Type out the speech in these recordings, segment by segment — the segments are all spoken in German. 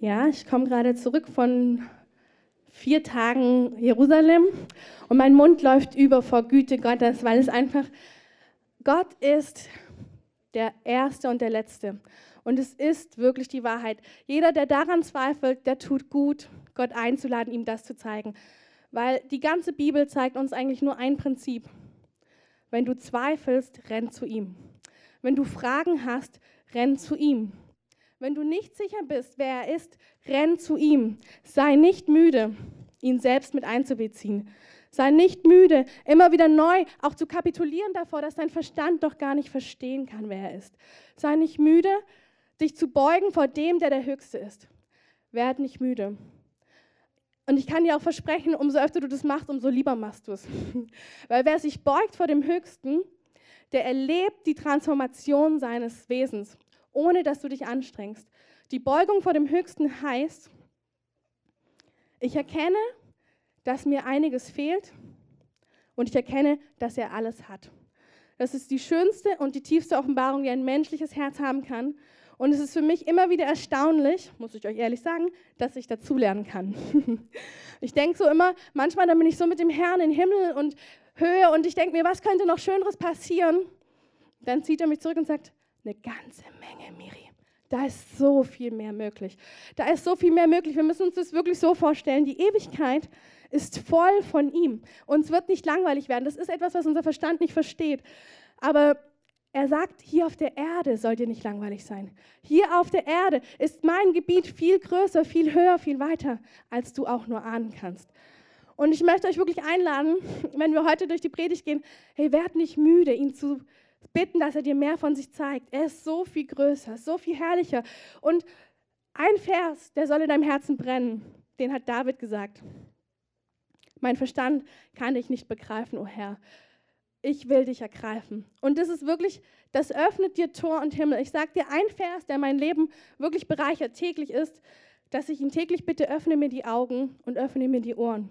Ja, ich komme gerade zurück von vier Tagen Jerusalem und mein Mund läuft über vor Güte Gottes, weil es einfach, Gott ist der Erste und der Letzte. Und es ist wirklich die Wahrheit. Jeder, der daran zweifelt, der tut gut, Gott einzuladen, ihm das zu zeigen. Weil die ganze Bibel zeigt uns eigentlich nur ein Prinzip. Wenn du zweifelst, renn zu ihm. Wenn du Fragen hast, renn zu ihm. Wenn du nicht sicher bist, wer er ist, renn zu ihm. Sei nicht müde, ihn selbst mit einzubeziehen. Sei nicht müde, immer wieder neu auch zu kapitulieren davor, dass dein Verstand doch gar nicht verstehen kann, wer er ist. Sei nicht müde, dich zu beugen vor dem, der der Höchste ist. Werd nicht müde. Und ich kann dir auch versprechen, umso öfter du das machst, umso lieber machst du es. Weil wer sich beugt vor dem Höchsten, der erlebt die Transformation seines Wesens ohne dass du dich anstrengst. Die Beugung vor dem Höchsten heißt, ich erkenne, dass mir einiges fehlt und ich erkenne, dass er alles hat. Das ist die schönste und die tiefste Offenbarung, die ein menschliches Herz haben kann. Und es ist für mich immer wieder erstaunlich, muss ich euch ehrlich sagen, dass ich dazulernen kann. ich denke so immer, manchmal dann bin ich so mit dem Herrn in Himmel und Höhe und ich denke mir, was könnte noch Schöneres passieren? Dann zieht er mich zurück und sagt, eine ganze Menge, Miri. Da ist so viel mehr möglich. Da ist so viel mehr möglich. Wir müssen uns das wirklich so vorstellen. Die Ewigkeit ist voll von ihm. Uns wird nicht langweilig werden. Das ist etwas, was unser Verstand nicht versteht. Aber er sagt, hier auf der Erde soll dir nicht langweilig sein. Hier auf der Erde ist mein Gebiet viel größer, viel höher, viel weiter, als du auch nur ahnen kannst. Und ich möchte euch wirklich einladen, wenn wir heute durch die Predigt gehen, hey, werd nicht müde, ihn zu bitten, dass er dir mehr von sich zeigt. Er ist so viel größer, so viel herrlicher. Und ein Vers, der soll in deinem Herzen brennen, den hat David gesagt. Mein Verstand kann dich nicht begreifen, o oh Herr. Ich will dich ergreifen. Und das ist wirklich, das öffnet dir Tor und Himmel. Ich sage dir ein Vers, der mein Leben wirklich bereichert täglich ist, dass ich ihn täglich bitte öffne mir die Augen und öffne mir die Ohren.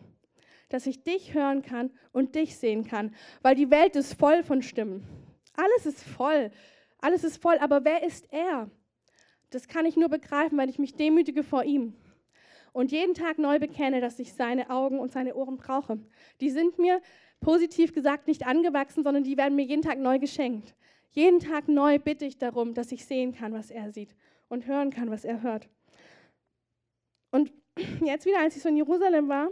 Dass ich dich hören kann und dich sehen kann, weil die Welt ist voll von Stimmen. Alles ist voll. Alles ist voll. Aber wer ist er? Das kann ich nur begreifen, weil ich mich demütige vor ihm und jeden Tag neu bekenne, dass ich seine Augen und seine Ohren brauche. Die sind mir positiv gesagt nicht angewachsen, sondern die werden mir jeden Tag neu geschenkt. Jeden Tag neu bitte ich darum, dass ich sehen kann, was er sieht und hören kann, was er hört. Und jetzt wieder, als ich so in Jerusalem war,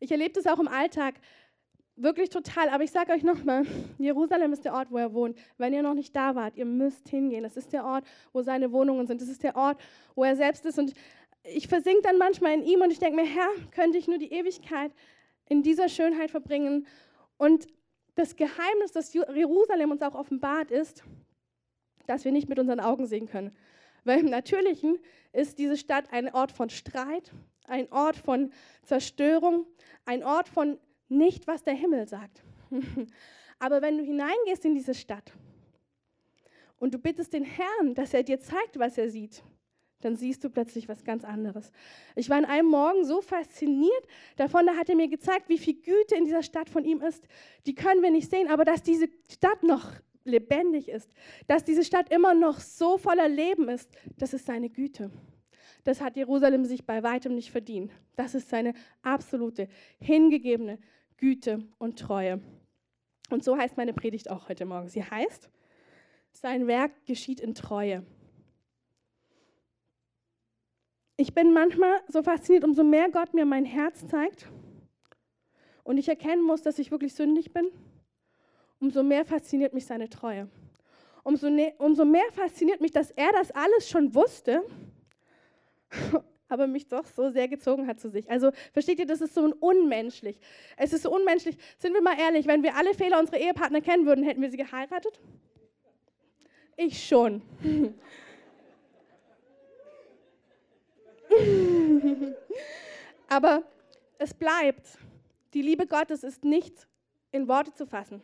ich erlebe das auch im Alltag, Wirklich total. Aber ich sage euch nochmal, Jerusalem ist der Ort, wo er wohnt. Wenn ihr noch nicht da wart, ihr müsst hingehen. Das ist der Ort, wo seine Wohnungen sind. Das ist der Ort, wo er selbst ist. Und ich versink dann manchmal in ihm und ich denke mir, Herr, könnte ich nur die Ewigkeit in dieser Schönheit verbringen. Und das Geheimnis, das Jerusalem uns auch offenbart, ist, dass wir nicht mit unseren Augen sehen können. Weil im Natürlichen ist diese Stadt ein Ort von Streit, ein Ort von Zerstörung, ein Ort von nicht, was der Himmel sagt. Aber wenn du hineingehst in diese Stadt und du bittest den Herrn, dass er dir zeigt, was er sieht, dann siehst du plötzlich was ganz anderes. Ich war an einem Morgen so fasziniert davon, da hat er mir gezeigt, wie viel Güte in dieser Stadt von ihm ist. Die können wir nicht sehen, aber dass diese Stadt noch lebendig ist, dass diese Stadt immer noch so voller Leben ist, das ist seine Güte. Das hat Jerusalem sich bei weitem nicht verdient. Das ist seine absolute, hingegebene Güte und Treue. Und so heißt meine Predigt auch heute Morgen. Sie heißt, sein Werk geschieht in Treue. Ich bin manchmal so fasziniert, umso mehr Gott mir mein Herz zeigt und ich erkennen muss, dass ich wirklich sündig bin, umso mehr fasziniert mich seine Treue. Umso, ne umso mehr fasziniert mich, dass er das alles schon wusste aber mich doch so sehr gezogen hat zu sich. Also versteht ihr, das ist so unmenschlich. Es ist so unmenschlich. Sind wir mal ehrlich, wenn wir alle Fehler unserer Ehepartner kennen würden, hätten wir sie geheiratet? Ich schon. aber es bleibt. Die Liebe Gottes ist nicht in Worte zu fassen.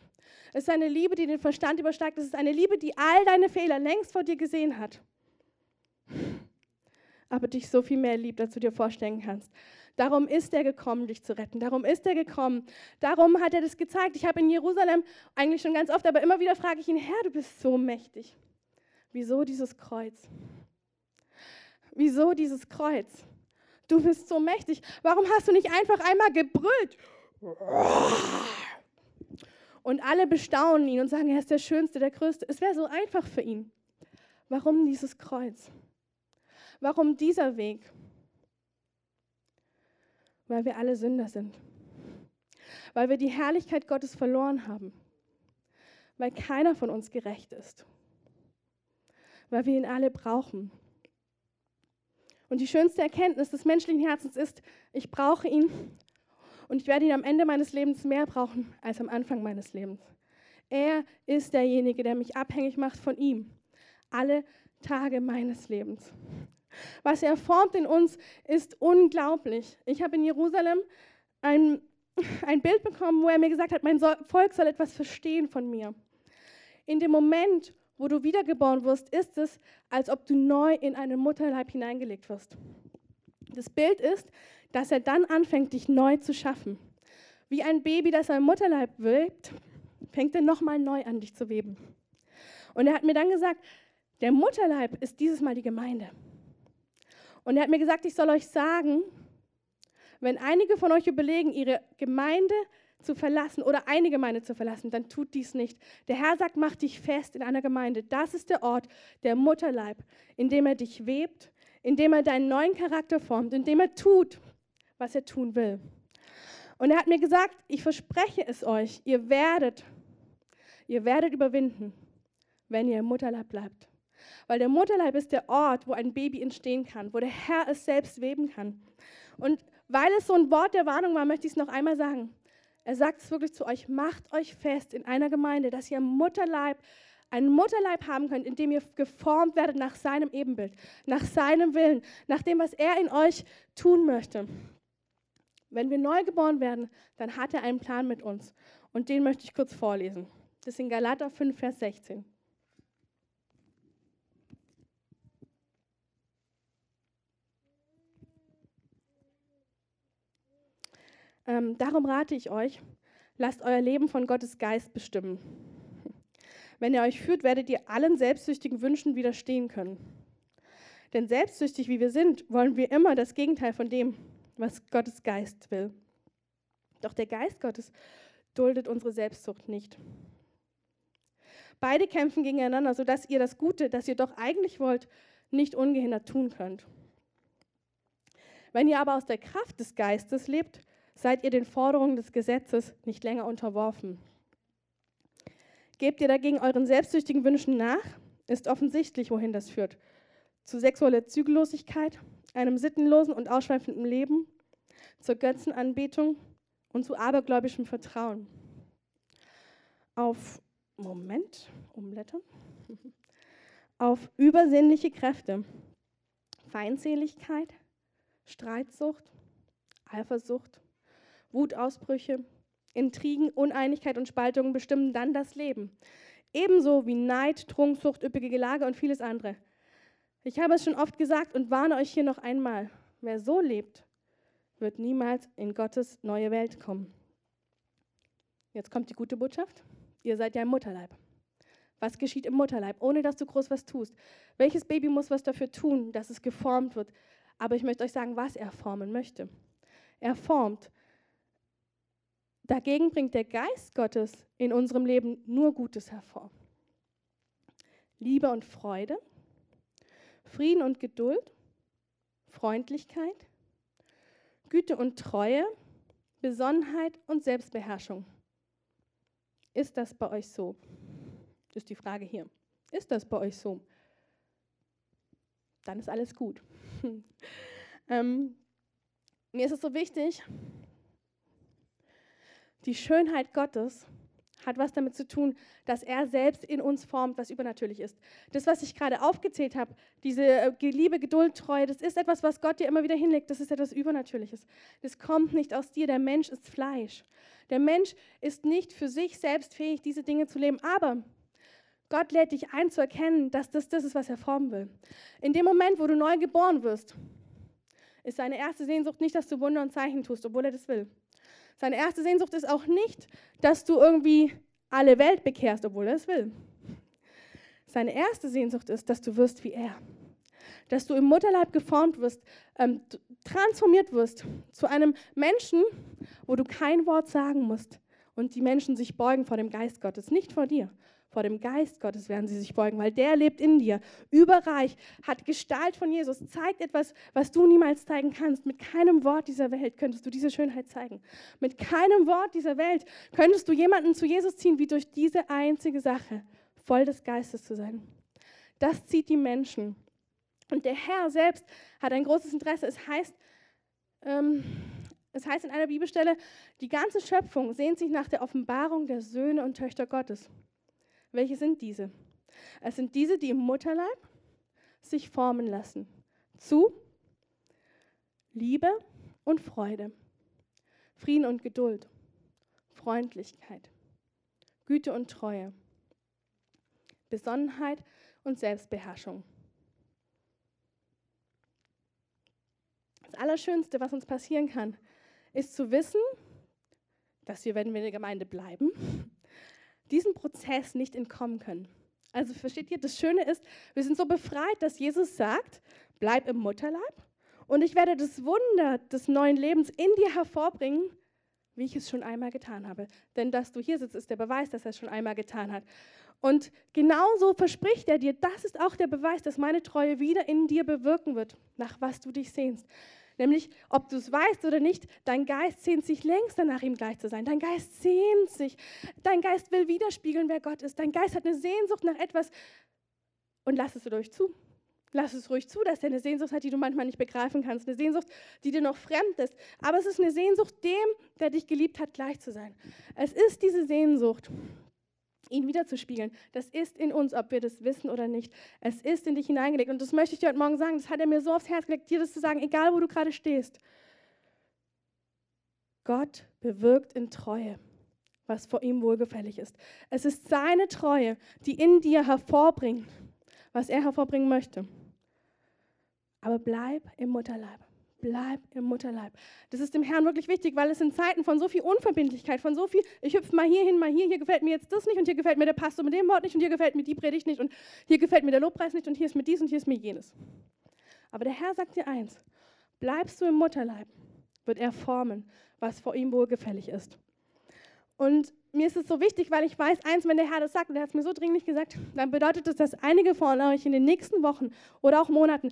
Es ist eine Liebe, die den Verstand übersteigt. Es ist eine Liebe, die all deine Fehler längst vor dir gesehen hat aber dich so viel mehr liebt, als du dir vorstellen kannst. Darum ist er gekommen, dich zu retten. Darum ist er gekommen. Darum hat er das gezeigt. Ich habe in Jerusalem eigentlich schon ganz oft, aber immer wieder frage ich ihn, Herr, du bist so mächtig. Wieso dieses Kreuz? Wieso dieses Kreuz? Du bist so mächtig. Warum hast du nicht einfach einmal gebrüllt? Und alle bestaunen ihn und sagen, er ist der Schönste, der Größte. Es wäre so einfach für ihn. Warum dieses Kreuz? Warum dieser Weg? Weil wir alle Sünder sind. Weil wir die Herrlichkeit Gottes verloren haben. Weil keiner von uns gerecht ist. Weil wir ihn alle brauchen. Und die schönste Erkenntnis des menschlichen Herzens ist, ich brauche ihn und ich werde ihn am Ende meines Lebens mehr brauchen als am Anfang meines Lebens. Er ist derjenige, der mich abhängig macht von ihm. Alle Tage meines Lebens. Was er formt in uns, ist unglaublich. Ich habe in Jerusalem ein, ein Bild bekommen, wo er mir gesagt hat, mein Volk soll etwas verstehen von mir. In dem Moment, wo du wiedergeboren wirst, ist es, als ob du neu in einen Mutterleib hineingelegt wirst. Das Bild ist, dass er dann anfängt, dich neu zu schaffen. Wie ein Baby, das ein Mutterleib webt, fängt er nochmal neu an, dich zu weben. Und er hat mir dann gesagt, der Mutterleib ist dieses Mal die Gemeinde. Und er hat mir gesagt, ich soll euch sagen, wenn einige von euch überlegen, ihre Gemeinde zu verlassen oder eine Gemeinde zu verlassen, dann tut dies nicht. Der Herr sagt, mach dich fest in einer Gemeinde. Das ist der Ort, der Mutterleib, in dem er dich webt, in dem er deinen neuen Charakter formt, in dem er tut, was er tun will. Und er hat mir gesagt, ich verspreche es euch, ihr werdet, ihr werdet überwinden, wenn ihr im Mutterleib bleibt. Weil der Mutterleib ist der Ort, wo ein Baby entstehen kann, wo der Herr es selbst weben kann. Und weil es so ein Wort der Warnung war, möchte ich es noch einmal sagen. Er sagt es wirklich zu euch, macht euch fest in einer Gemeinde, dass ihr Mutterleib einen Mutterleib haben könnt, in dem ihr geformt werdet nach seinem Ebenbild, nach seinem Willen, nach dem, was er in euch tun möchte. Wenn wir neu geboren werden, dann hat er einen Plan mit uns. Und den möchte ich kurz vorlesen. Das ist in Galater 5, Vers 16. Ähm, darum rate ich euch, lasst euer Leben von Gottes Geist bestimmen. Wenn er euch führt, werdet ihr allen selbstsüchtigen Wünschen widerstehen können. Denn selbstsüchtig wie wir sind, wollen wir immer das Gegenteil von dem, was Gottes Geist will. Doch der Geist Gottes duldet unsere Selbstsucht nicht. Beide kämpfen gegeneinander, sodass ihr das Gute, das ihr doch eigentlich wollt, nicht ungehindert tun könnt. Wenn ihr aber aus der Kraft des Geistes lebt, seid ihr den Forderungen des Gesetzes nicht länger unterworfen. Gebt ihr dagegen euren selbstsüchtigen Wünschen nach, ist offensichtlich, wohin das führt. Zu sexueller Zügellosigkeit, einem sittenlosen und ausschweifenden Leben, zur Götzenanbetung und zu abergläubischem Vertrauen. Auf, Moment, umblättern, auf übersinnliche Kräfte, Feindseligkeit, Streitsucht, Eifersucht, Wutausbrüche, Intrigen, Uneinigkeit und Spaltungen bestimmen dann das Leben. Ebenso wie Neid, Trunksucht, üppige Gelage und vieles andere. Ich habe es schon oft gesagt und warne euch hier noch einmal. Wer so lebt, wird niemals in Gottes neue Welt kommen. Jetzt kommt die gute Botschaft. Ihr seid ja im Mutterleib. Was geschieht im Mutterleib, ohne dass du groß was tust? Welches Baby muss was dafür tun, dass es geformt wird? Aber ich möchte euch sagen, was er formen möchte. Er formt. Dagegen bringt der Geist Gottes in unserem Leben nur Gutes hervor. Liebe und Freude, Frieden und Geduld, Freundlichkeit, Güte und Treue, Besonnenheit und Selbstbeherrschung. Ist das bei euch so? Ist die Frage hier. Ist das bei euch so? Dann ist alles gut. ähm, mir ist es so wichtig, die Schönheit Gottes hat was damit zu tun, dass er selbst in uns formt, was übernatürlich ist. Das, was ich gerade aufgezählt habe, diese äh, Liebe, Geduld, Treue, das ist etwas, was Gott dir immer wieder hinlegt. Das ist etwas Übernatürliches. Das kommt nicht aus dir. Der Mensch ist Fleisch. Der Mensch ist nicht für sich selbst fähig, diese Dinge zu leben. Aber Gott lädt dich ein zu erkennen, dass das das ist, was er formen will. In dem Moment, wo du neu geboren wirst, ist seine erste Sehnsucht nicht, dass du Wunder und Zeichen tust, obwohl er das will. Seine erste Sehnsucht ist auch nicht, dass du irgendwie alle Welt bekehrst, obwohl er es will. Seine erste Sehnsucht ist, dass du wirst wie er. dass du im Mutterleib geformt wirst, ähm, transformiert wirst zu einem Menschen, wo du kein Wort sagen musst und die Menschen sich beugen vor dem Geist Gottes, nicht vor dir. Vor dem Geist Gottes werden sie sich beugen, weil der lebt in dir, überreich, hat Gestalt von Jesus, zeigt etwas, was du niemals zeigen kannst. Mit keinem Wort dieser Welt könntest du diese Schönheit zeigen. Mit keinem Wort dieser Welt könntest du jemanden zu Jesus ziehen, wie durch diese einzige Sache, voll des Geistes zu sein. Das zieht die Menschen. Und der Herr selbst hat ein großes Interesse. Es heißt, ähm, es heißt in einer Bibelstelle, die ganze Schöpfung sehnt sich nach der Offenbarung der Söhne und Töchter Gottes. Welche sind diese? Es sind diese, die im Mutterleib sich formen lassen zu Liebe und Freude, Frieden und Geduld, Freundlichkeit, Güte und Treue, Besonnenheit und Selbstbeherrschung. Das Allerschönste, was uns passieren kann, ist zu wissen, dass wir, wenn wir in der Gemeinde bleiben, diesem Prozess nicht entkommen können. Also versteht ihr, das Schöne ist, wir sind so befreit, dass Jesus sagt, bleib im Mutterleib und ich werde das Wunder des neuen Lebens in dir hervorbringen, wie ich es schon einmal getan habe. Denn dass du hier sitzt, ist der Beweis, dass er es schon einmal getan hat. Und genauso verspricht er dir, das ist auch der Beweis, dass meine Treue wieder in dir bewirken wird, nach was du dich sehnst. Nämlich, ob du es weißt oder nicht, dein Geist sehnt sich längst danach, ihm gleich zu sein. Dein Geist sehnt sich. Dein Geist will widerspiegeln, wer Gott ist. Dein Geist hat eine Sehnsucht nach etwas. Und lass es ruhig zu. Lass es ruhig zu, dass er eine Sehnsucht hat, die du manchmal nicht begreifen kannst. Eine Sehnsucht, die dir noch fremd ist. Aber es ist eine Sehnsucht, dem, der dich geliebt hat, gleich zu sein. Es ist diese Sehnsucht, ihn wiederzuspiegeln. Das ist in uns, ob wir das wissen oder nicht. Es ist in dich hineingelegt. Und das möchte ich dir heute Morgen sagen. Das hat er mir so aufs Herz gelegt, dir das zu sagen, egal wo du gerade stehst. Gott bewirkt in Treue, was vor ihm wohlgefällig ist. Es ist seine Treue, die in dir hervorbringt, was er hervorbringen möchte. Aber bleib im Mutterleib. Bleib im Mutterleib. Das ist dem Herrn wirklich wichtig, weil es in Zeiten von so viel Unverbindlichkeit, von so viel, ich hüpfe mal hier hin, mal hier, hier gefällt mir jetzt das nicht und hier gefällt mir der Pastor mit dem Wort nicht und hier gefällt mir die Predigt nicht und hier gefällt mir der Lobpreis nicht und hier ist mir dies und hier ist mir jenes. Aber der Herr sagt dir eins, bleibst du im Mutterleib, wird er formen, was vor ihm wohlgefällig ist. Und mir ist es so wichtig, weil ich weiß, eins, wenn der Herr das sagt, und er hat es mir so dringlich gesagt, dann bedeutet das, dass einige von euch in den nächsten Wochen oder auch Monaten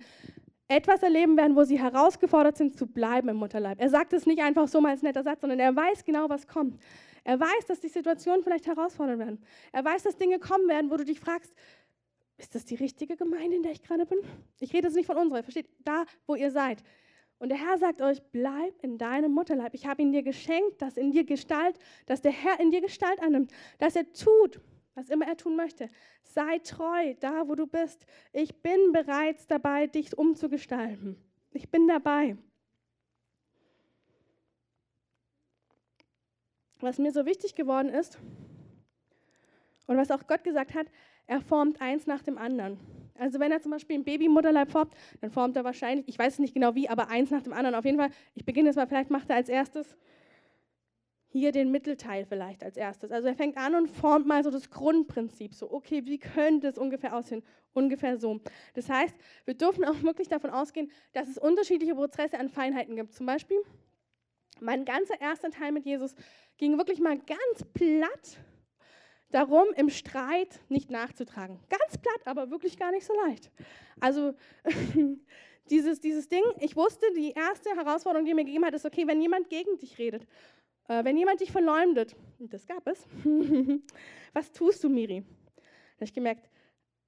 etwas erleben werden, wo sie herausgefordert sind, zu bleiben im Mutterleib. Er sagt es nicht einfach so mal als netter Satz, sondern er weiß genau, was kommt. Er weiß, dass die Situationen vielleicht herausfordernd werden. Er weiß, dass Dinge kommen werden, wo du dich fragst, ist das die richtige Gemeinde, in der ich gerade bin? Ich rede jetzt nicht von unserer, versteht? Da, wo ihr seid. Und der Herr sagt euch, bleib in deinem Mutterleib. Ich habe ihn dir geschenkt, dass in dir Gestalt, dass der Herr in dir Gestalt annimmt, dass er tut, was immer er tun möchte. Sei treu da, wo du bist. Ich bin bereits dabei, dich umzugestalten. Ich bin dabei. Was mir so wichtig geworden ist und was auch Gott gesagt hat, er formt eins nach dem anderen. Also wenn er zum Beispiel ein Baby im Mutterleib formt, dann formt er wahrscheinlich, ich weiß nicht genau wie, aber eins nach dem anderen. Auf jeden Fall, ich beginne jetzt mal, vielleicht macht er als erstes hier den Mittelteil vielleicht als erstes. Also er fängt an und formt mal so das Grundprinzip. So, okay, wie könnte es ungefähr aussehen? Ungefähr so. Das heißt, wir dürfen auch wirklich davon ausgehen, dass es unterschiedliche Prozesse an Feinheiten gibt. Zum Beispiel, mein ganzer erster Teil mit Jesus ging wirklich mal ganz platt darum, im Streit nicht nachzutragen. Ganz platt, aber wirklich gar nicht so leicht. Also dieses, dieses Ding, ich wusste, die erste Herausforderung, die mir gegeben hat, ist, okay, wenn jemand gegen dich redet äh, wenn jemand dich verleumdet, das gab es, was tust du, Miri? Da habe ich gemerkt,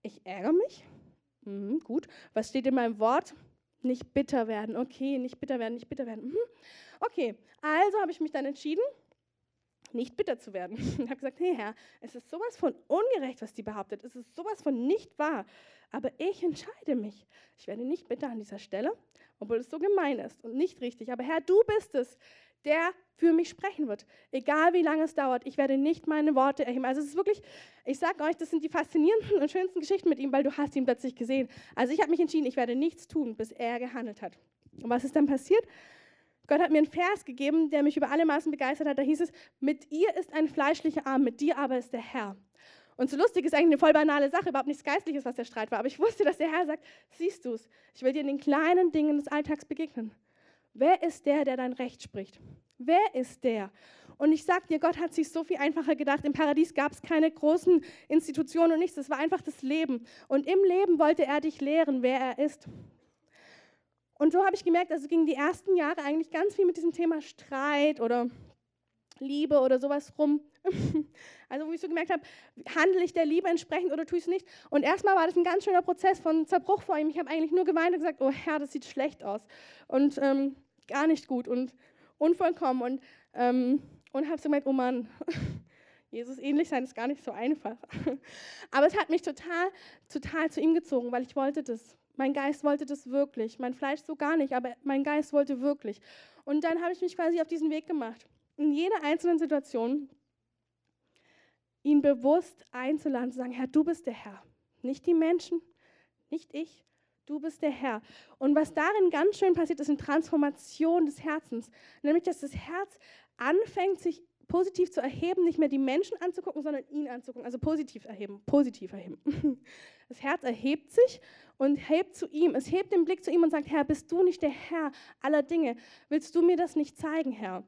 ich ärgere mich. Mhm, gut. Was steht in meinem Wort? Nicht bitter werden. Okay, nicht bitter werden, nicht bitter werden. Mhm. Okay, also habe ich mich dann entschieden, nicht bitter zu werden. Ich habe gesagt, hey Herr, es ist sowas von ungerecht, was die behauptet. Es ist sowas von nicht wahr. Aber ich entscheide mich. Ich werde nicht bitter an dieser Stelle, obwohl es so gemein ist und nicht richtig. Aber Herr, du bist es, der für mich sprechen wird. Egal wie lange es dauert, ich werde nicht meine Worte erheben. Also es ist wirklich, ich sage euch, das sind die faszinierendsten und schönsten Geschichten mit ihm, weil du hast ihn plötzlich gesehen. Also ich habe mich entschieden, ich werde nichts tun, bis er gehandelt hat. Und was ist dann passiert? Gott hat mir einen Vers gegeben, der mich über alle Maßen begeistert hat. Da hieß es, mit ihr ist ein fleischlicher Arm, mit dir aber ist der Herr. Und so lustig ist eigentlich eine voll banale Sache, überhaupt nichts Geistliches, was der Streit war. Aber ich wusste, dass der Herr sagt, siehst du es, ich will dir in den kleinen Dingen des Alltags begegnen. Wer ist der, der dein Recht spricht? Wer ist der? Und ich sag dir, Gott hat sich so viel einfacher gedacht. Im Paradies gab es keine großen Institutionen und nichts. Es war einfach das Leben. Und im Leben wollte er dich lehren, wer er ist. Und so habe ich gemerkt, also gingen die ersten Jahre eigentlich ganz viel mit diesem Thema Streit oder Liebe oder sowas rum. Also wo ich so gemerkt habe, handle ich der Liebe entsprechend oder tue ich es nicht? Und erstmal war das ein ganz schöner Prozess von Zerbruch vor ihm. Ich habe eigentlich nur geweint und gesagt, oh Herr, das sieht schlecht aus und ähm, gar nicht gut und unvollkommen. Und, ähm, und habe so gemerkt, oh Mann, Jesus ähnlich sein ist gar nicht so einfach. Aber es hat mich total, total zu ihm gezogen, weil ich wollte das. Mein Geist wollte das wirklich. Mein Fleisch so gar nicht, aber mein Geist wollte wirklich. Und dann habe ich mich quasi auf diesen Weg gemacht in jeder einzelnen Situation ihn bewusst einzuladen, zu sagen, Herr, du bist der Herr. Nicht die Menschen, nicht ich, du bist der Herr. Und was darin ganz schön passiert, ist eine Transformation des Herzens. Nämlich, dass das Herz anfängt, sich positiv zu erheben, nicht mehr die Menschen anzugucken, sondern ihn anzugucken. Also positiv erheben, positiv erheben. Das Herz erhebt sich und hebt zu ihm. Es hebt den Blick zu ihm und sagt, Herr, bist du nicht der Herr aller Dinge? Willst du mir das nicht zeigen, Herr?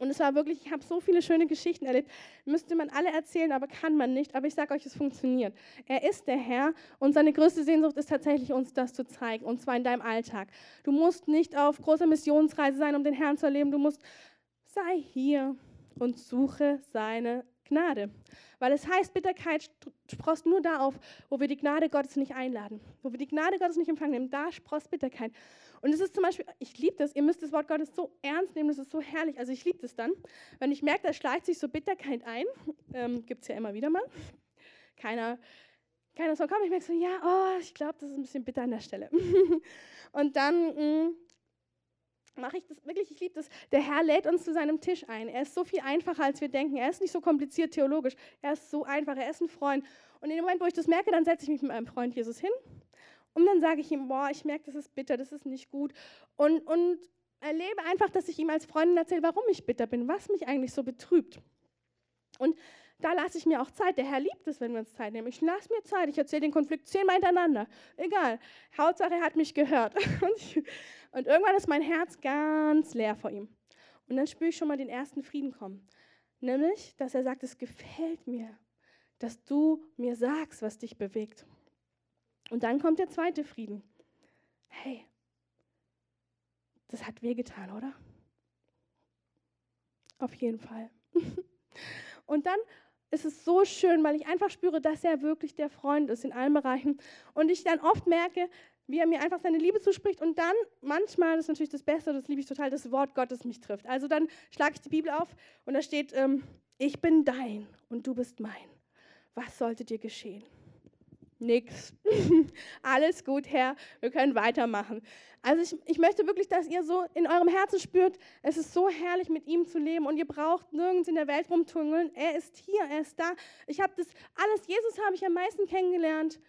Und es war wirklich, ich habe so viele schöne Geschichten erlebt. Müsste man alle erzählen, aber kann man nicht. Aber ich sage euch, es funktioniert. Er ist der Herr und seine größte Sehnsucht ist tatsächlich, uns das zu zeigen. Und zwar in deinem Alltag. Du musst nicht auf großer Missionsreise sein, um den Herrn zu erleben. Du musst, sei hier und suche seine Gnade. Weil es heißt, Bitterkeit sprost nur da auf, wo wir die Gnade Gottes nicht einladen, wo wir die Gnade Gottes nicht empfangen nehmen. Da sprost Bitterkeit. Und es ist zum Beispiel, ich liebe das, ihr müsst das Wort Gottes so ernst nehmen, das ist so herrlich. Also ich liebe das dann, wenn ich merke, da schleicht sich so Bitterkeit ein, ähm, gibt es ja immer wieder mal. Keiner, keiner soll kommen. Ich merke so, ja, oh, ich glaube, das ist ein bisschen bitter an der Stelle. Und dann... Mh, mm, mache ich das wirklich, ich liebe das. Der Herr lädt uns zu seinem Tisch ein. Er ist so viel einfacher, als wir denken. Er ist nicht so kompliziert theologisch. Er ist so einfach. Er ist ein Freund. Und in dem Moment, wo ich das merke, dann setze ich mich mit meinem Freund Jesus hin. Und dann sage ich ihm, boah, ich merke, das ist bitter, das ist nicht gut. Und, und erlebe einfach, dass ich ihm als Freundin erzähle, warum ich bitter bin, was mich eigentlich so betrübt. Und da lasse ich mir auch Zeit. Der Herr liebt es, wenn wir uns Zeit nehmen. Ich lasse mir Zeit. Ich erzähle den Konflikt zehnmal hintereinander. Egal. Hauptsache, er hat mich gehört. Und, ich, und irgendwann ist mein Herz ganz leer vor ihm. Und dann spüre ich schon mal den ersten Frieden kommen. Nämlich, dass er sagt, es gefällt mir, dass du mir sagst, was dich bewegt. Und dann kommt der zweite Frieden. Hey, das hat wehgetan, oder? Auf jeden Fall. Und dann ist es so schön, weil ich einfach spüre, dass er wirklich der Freund ist in allen Bereichen. Und ich dann oft merke, wie er mir einfach seine Liebe zuspricht und dann manchmal, das ist natürlich das Beste, das liebe ich total, das Wort Gottes mich trifft. Also dann schlage ich die Bibel auf und da steht, ähm, ich bin dein und du bist mein. Was sollte dir geschehen? Nix. Alles gut, Herr. Wir können weitermachen. Also ich, ich möchte wirklich, dass ihr so in eurem Herzen spürt, es ist so herrlich, mit ihm zu leben und ihr braucht nirgends in der Welt rumtungeln. Er ist hier, er ist da. Ich habe das alles, Jesus habe ich am meisten kennengelernt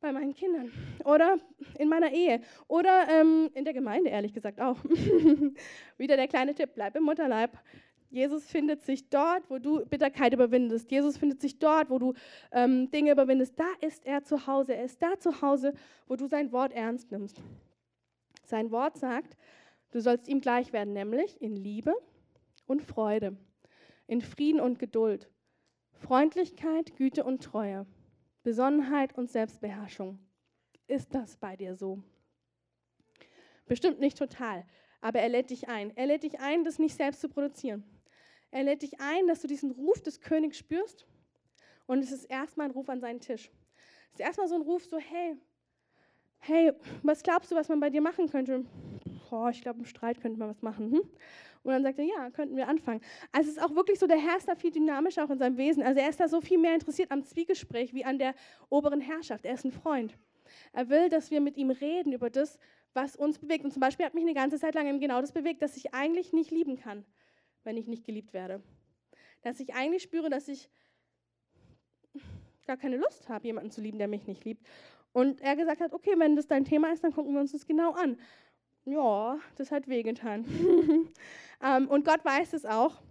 bei meinen Kindern oder in meiner Ehe oder ähm, in der Gemeinde, ehrlich gesagt auch. Wieder der kleine Tipp, bleib im Mutterleib. Jesus findet sich dort, wo du Bitterkeit überwindest. Jesus findet sich dort, wo du ähm, Dinge überwindest. Da ist er zu Hause. Er ist da zu Hause, wo du sein Wort ernst nimmst. Sein Wort sagt, du sollst ihm gleich werden, nämlich in Liebe und Freude, in Frieden und Geduld, Freundlichkeit, Güte und Treue, Besonnenheit und Selbstbeherrschung. Ist das bei dir so? Bestimmt nicht total, aber er lädt dich ein. Er lädt dich ein, das nicht selbst zu produzieren. Er lädt dich ein, dass du diesen Ruf des Königs spürst. Und es ist erstmal ein Ruf an seinen Tisch. Es ist erstmal so ein Ruf, so, hey, hey, was glaubst du, was man bei dir machen könnte? Boah, ich glaube, im Streit könnte man was machen. Hm? Und dann sagt er, ja, könnten wir anfangen. Also es ist auch wirklich so, der Herr ist da viel dynamischer auch in seinem Wesen. Also er ist da so viel mehr interessiert am Zwiegespräch wie an der oberen Herrschaft. Er ist ein Freund. Er will, dass wir mit ihm reden über das, was uns bewegt. Und zum Beispiel hat mich eine ganze Zeit lang genau das bewegt, dass ich eigentlich nicht lieben kann wenn ich nicht geliebt werde. Dass ich eigentlich spüre, dass ich gar keine Lust habe, jemanden zu lieben, der mich nicht liebt. Und er gesagt hat, okay, wenn das dein Thema ist, dann gucken wir uns das genau an. Ja, das hat wehgetan. ähm, und Gott weiß es auch.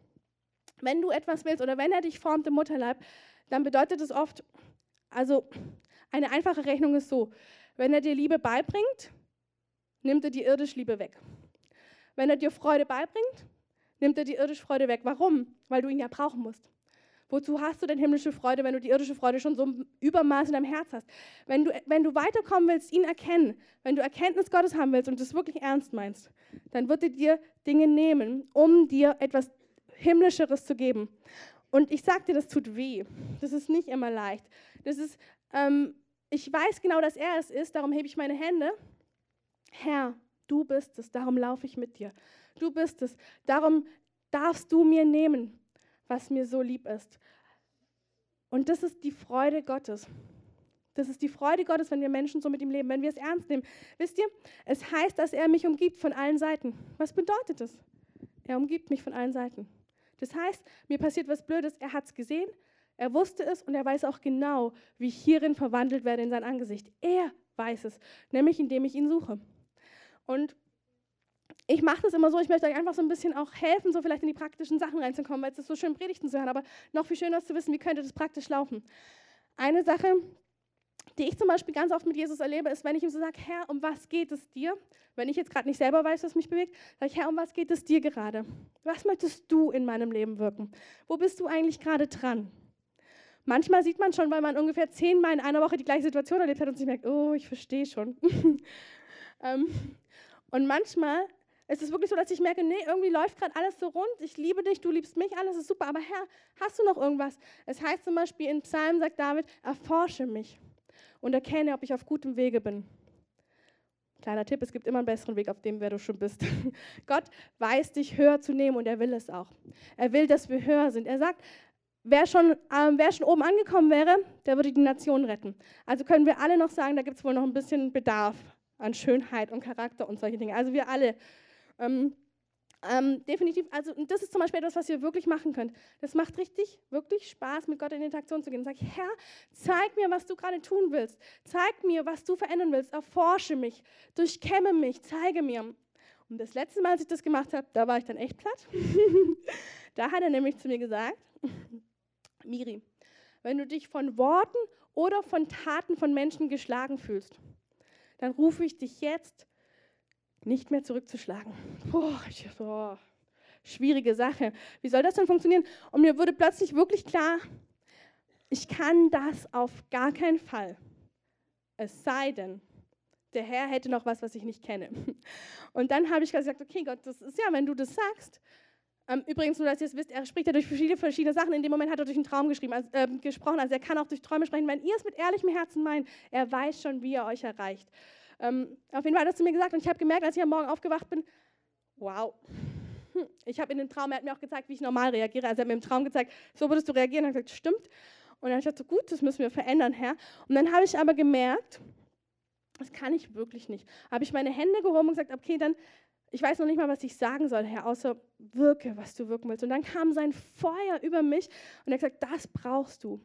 Wenn du etwas willst oder wenn er dich formt im Mutterleib, dann bedeutet es oft, also eine einfache Rechnung ist so, wenn er dir Liebe beibringt, nimmt er die irdische Liebe weg. Wenn er dir Freude beibringt, nimmt er die irdische Freude weg. Warum? Weil du ihn ja brauchen musst. Wozu hast du denn himmlische Freude, wenn du die irdische Freude schon so Übermaß in deinem Herz hast? Wenn du, wenn du weiterkommen willst, ihn erkennen, wenn du Erkenntnis Gottes haben willst und das wirklich ernst meinst, dann wird er dir Dinge nehmen, um dir etwas Himmlischeres zu geben. Und ich sag dir, das tut weh. Das ist nicht immer leicht. Das ist, ähm, ich weiß genau, dass er es ist, darum hebe ich meine Hände. Herr, du bist es, darum laufe ich mit dir. Du bist es, darum darfst du mir nehmen was mir so lieb ist. Und das ist die Freude Gottes. Das ist die Freude Gottes, wenn wir Menschen so mit ihm leben, wenn wir es ernst nehmen. Wisst ihr, es heißt, dass er mich umgibt von allen Seiten. Was bedeutet das? Er umgibt mich von allen Seiten. Das heißt, mir passiert was Blödes, er hat es gesehen, er wusste es und er weiß auch genau, wie ich hierin verwandelt werde in sein Angesicht. Er weiß es, nämlich indem ich ihn suche. Und ich mache das immer so, ich möchte euch einfach so ein bisschen auch helfen, so vielleicht in die praktischen Sachen reinzukommen, weil es ist so schön, Predigten zu hören, aber noch viel schöner ist zu wissen, wie könnte das praktisch laufen. Eine Sache, die ich zum Beispiel ganz oft mit Jesus erlebe, ist, wenn ich ihm so sage, Herr, um was geht es dir? Wenn ich jetzt gerade nicht selber weiß, was mich bewegt, sage ich, Herr, um was geht es dir gerade? Was möchtest du in meinem Leben wirken? Wo bist du eigentlich gerade dran? Manchmal sieht man schon, weil man ungefähr zehnmal in einer Woche die gleiche Situation erlebt hat und sich merkt, oh, ich verstehe schon. ähm, und manchmal es ist wirklich so, dass ich merke, nee, irgendwie läuft gerade alles so rund. Ich liebe dich, du liebst mich, alles ist super. Aber Herr, hast du noch irgendwas? Es heißt zum Beispiel in Psalm, sagt David, erforsche mich und erkenne, ob ich auf gutem Wege bin. Kleiner Tipp, es gibt immer einen besseren Weg auf dem, wer du schon bist. Gott weiß dich höher zu nehmen und er will es auch. Er will, dass wir höher sind. Er sagt, wer schon, ähm, wer schon oben angekommen wäre, der würde die Nation retten. Also können wir alle noch sagen, da gibt es wohl noch ein bisschen Bedarf an Schönheit und Charakter und solche Dinge. Also wir alle ähm, ähm, definitiv, also und das ist zum Beispiel etwas, was ihr wirklich machen könnt. Das macht richtig, wirklich Spaß, mit Gott in Interaktion zu gehen. Sag, Herr, zeig mir, was du gerade tun willst. Zeig mir, was du verändern willst. Erforsche mich, durchkämme mich, zeige mir. Und das letzte Mal, als ich das gemacht habe, da war ich dann echt platt. da hat er nämlich zu mir gesagt, Miri, wenn du dich von Worten oder von Taten von Menschen geschlagen fühlst, dann rufe ich dich jetzt nicht mehr zurückzuschlagen. Boah, ich, boah, schwierige Sache. Wie soll das denn funktionieren? Und mir wurde plötzlich wirklich klar, ich kann das auf gar keinen Fall. Es sei denn, der Herr hätte noch was, was ich nicht kenne. Und dann habe ich gesagt, okay, Gott, das ist ja, wenn du das sagst. Ähm, übrigens, nur dass ihr es wisst, er spricht ja durch verschiedene, verschiedene Sachen. In dem Moment hat er durch einen Traum also, äh, gesprochen. Also er kann auch durch Träume sprechen. Wenn ihr es mit ehrlichem Herzen meint, er weiß schon, wie er euch erreicht. Ähm, auf jeden Fall hat er zu mir gesagt und ich habe gemerkt, als ich am Morgen aufgewacht bin, wow. Ich habe in dem Traum, er hat mir auch gezeigt, wie ich normal reagiere. Also er hat mir im Traum gezeigt, so würdest du reagieren. Er hat gesagt, stimmt. Und dann habe ich gesagt, gut, das müssen wir verändern, Herr. Und dann habe ich aber gemerkt, das kann ich wirklich nicht. Habe ich meine Hände gehoben und gesagt, okay, dann, ich weiß noch nicht mal, was ich sagen soll, Herr, außer wirke, was du wirken willst. Und dann kam sein Feuer über mich und er hat gesagt, das brauchst du,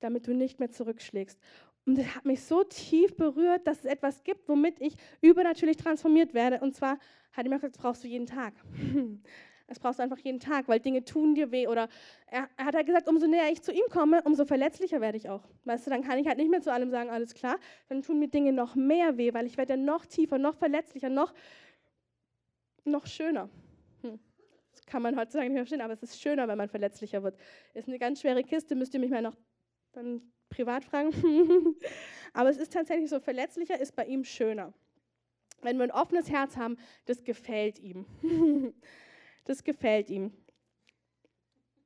damit du nicht mehr zurückschlägst. Und das hat mich so tief berührt, dass es etwas gibt, womit ich übernatürlich transformiert werde. Und zwar hat er mir gesagt, das brauchst du jeden Tag. Das brauchst du einfach jeden Tag, weil Dinge tun dir weh. Oder er, er hat halt gesagt, umso näher ich zu ihm komme, umso verletzlicher werde ich auch. Weißt du, dann kann ich halt nicht mehr zu allem sagen, alles klar. Dann tun mir Dinge noch mehr weh, weil ich werde noch tiefer, noch verletzlicher, noch, noch schöner. Hm. Das kann man heutzutage nicht verstehen, aber es ist schöner, wenn man verletzlicher wird. Ist eine ganz schwere Kiste, müsst ihr mich mal noch dann privat fragen. Aber es ist tatsächlich so, verletzlicher ist bei ihm schöner. Wenn wir ein offenes Herz haben, das gefällt ihm. Das gefällt ihm.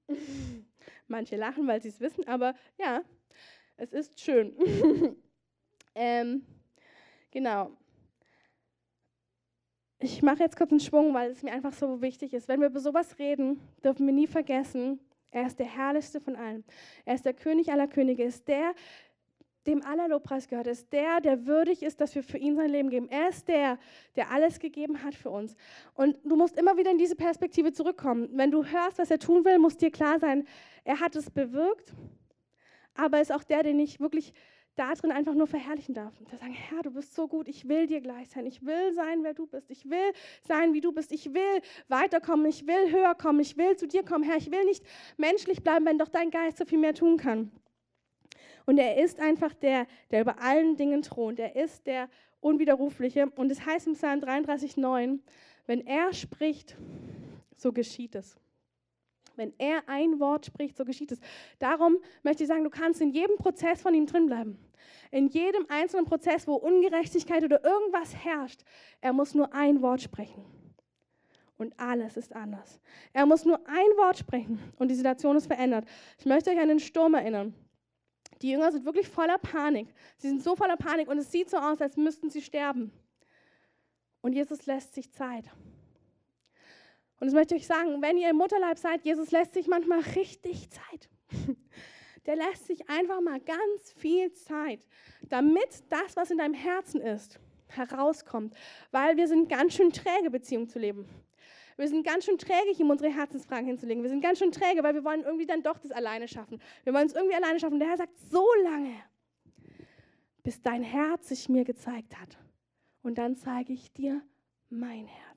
Manche lachen, weil sie es wissen, aber ja, es ist schön. ähm, genau. Ich mache jetzt kurz einen Schwung, weil es mir einfach so wichtig ist. Wenn wir über sowas reden, dürfen wir nie vergessen, er ist der Herrlichste von allen. Er ist der König aller Könige, ist der, dem aller Lobpreis gehört, ist der, der würdig ist, dass wir für ihn sein Leben geben. Er ist der, der alles gegeben hat für uns. Und du musst immer wieder in diese Perspektive zurückkommen. Wenn du hörst, was er tun will, muss dir klar sein, er hat es bewirkt, aber er ist auch der, den ich wirklich da drin einfach nur verherrlichen darf. Und sagen, Herr, du bist so gut, ich will dir gleich sein, ich will sein, wer du bist, ich will sein, wie du bist, ich will weiterkommen, ich will höher kommen, ich will zu dir kommen, Herr, ich will nicht menschlich bleiben, wenn doch dein Geist so viel mehr tun kann. Und er ist einfach der, der über allen Dingen thront, er ist der Unwiderrufliche. Und es heißt im Psalm 33,9, wenn er spricht, so geschieht es. Wenn er ein Wort spricht, so geschieht es. Darum möchte ich sagen, du kannst in jedem Prozess von ihm drin bleiben. In jedem einzelnen Prozess, wo Ungerechtigkeit oder irgendwas herrscht, er muss nur ein Wort sprechen. Und alles ist anders. Er muss nur ein Wort sprechen und die Situation ist verändert. Ich möchte euch an den Sturm erinnern. Die Jünger sind wirklich voller Panik. Sie sind so voller Panik und es sieht so aus, als müssten sie sterben. Und Jesus lässt sich Zeit. Und das möchte ich euch sagen, wenn ihr im Mutterleib seid, Jesus lässt sich manchmal richtig Zeit. Der lässt sich einfach mal ganz viel Zeit, damit das, was in deinem Herzen ist, herauskommt. Weil wir sind ganz schön träge, Beziehungen zu leben. Wir sind ganz schön träge, ihm unsere Herzensfragen hinzulegen. Wir sind ganz schön träge, weil wir wollen irgendwie dann doch das alleine schaffen. Wir wollen es irgendwie alleine schaffen. Der Herr sagt, so lange, bis dein Herz sich mir gezeigt hat. Und dann zeige ich dir mein Herz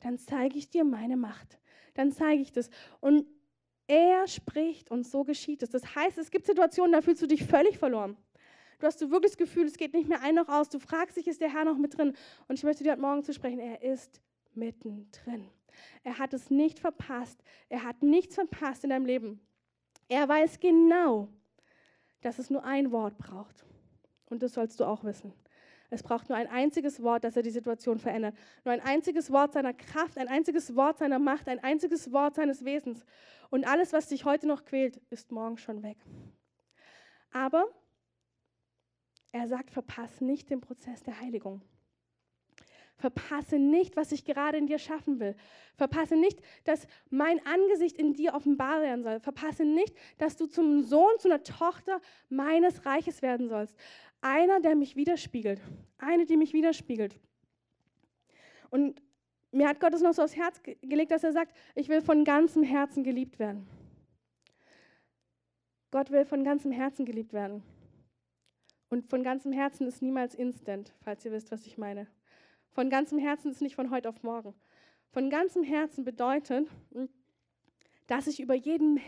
dann zeige ich dir meine Macht. Dann zeige ich das. Und er spricht und so geschieht es. Das heißt, es gibt Situationen, da fühlst du dich völlig verloren. Du hast du wirklich das Gefühl, es geht nicht mehr ein noch aus. Du fragst dich, ist der Herr noch mit drin? Und ich möchte dir heute Morgen zu sprechen, er ist mittendrin. Er hat es nicht verpasst. Er hat nichts verpasst in deinem Leben. Er weiß genau, dass es nur ein Wort braucht. Und das sollst du auch wissen. Es braucht nur ein einziges Wort, dass er die Situation verändert. Nur ein einziges Wort seiner Kraft, ein einziges Wort seiner Macht, ein einziges Wort seines Wesens. Und alles, was dich heute noch quält, ist morgen schon weg. Aber er sagt, verpasse nicht den Prozess der Heiligung. Verpasse nicht, was ich gerade in dir schaffen will. Verpasse nicht, dass mein Angesicht in dir offenbar werden soll. Verpasse nicht, dass du zum Sohn, zu einer Tochter meines Reiches werden sollst. Einer, der mich widerspiegelt. Eine, die mich widerspiegelt. Und mir hat Gott es noch so aufs Herz gelegt, dass er sagt, ich will von ganzem Herzen geliebt werden. Gott will von ganzem Herzen geliebt werden. Und von ganzem Herzen ist niemals instant, falls ihr wisst, was ich meine. Von ganzem Herzen ist nicht von heute auf morgen. Von ganzem Herzen bedeutet, dass ich über jeden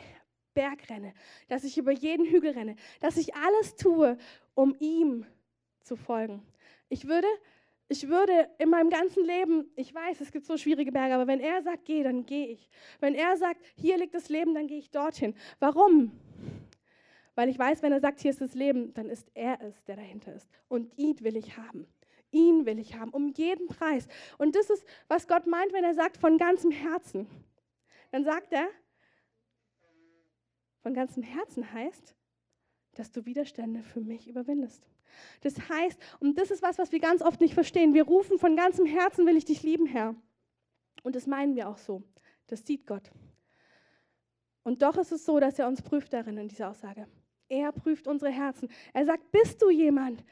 Berg renne, dass ich über jeden Hügel renne, dass ich alles tue, um ihm zu folgen. Ich würde, ich würde in meinem ganzen Leben, ich weiß, es gibt so schwierige Berge, aber wenn er sagt, geh, dann gehe ich. Wenn er sagt, hier liegt das Leben, dann gehe ich dorthin. Warum? Weil ich weiß, wenn er sagt, hier ist das Leben, dann ist er es, der dahinter ist. Und ihn will ich haben. Ihn will ich haben, um jeden Preis. Und das ist, was Gott meint, wenn er sagt, von ganzem Herzen. Dann sagt er, von ganzem Herzen heißt, dass du Widerstände für mich überwindest. Das heißt, und das ist was, was wir ganz oft nicht verstehen, wir rufen von ganzem Herzen, will ich dich lieben, Herr. Und das meinen wir auch so. Das sieht Gott. Und doch ist es so, dass er uns prüft darin in dieser Aussage. Er prüft unsere Herzen. Er sagt, bist du jemand?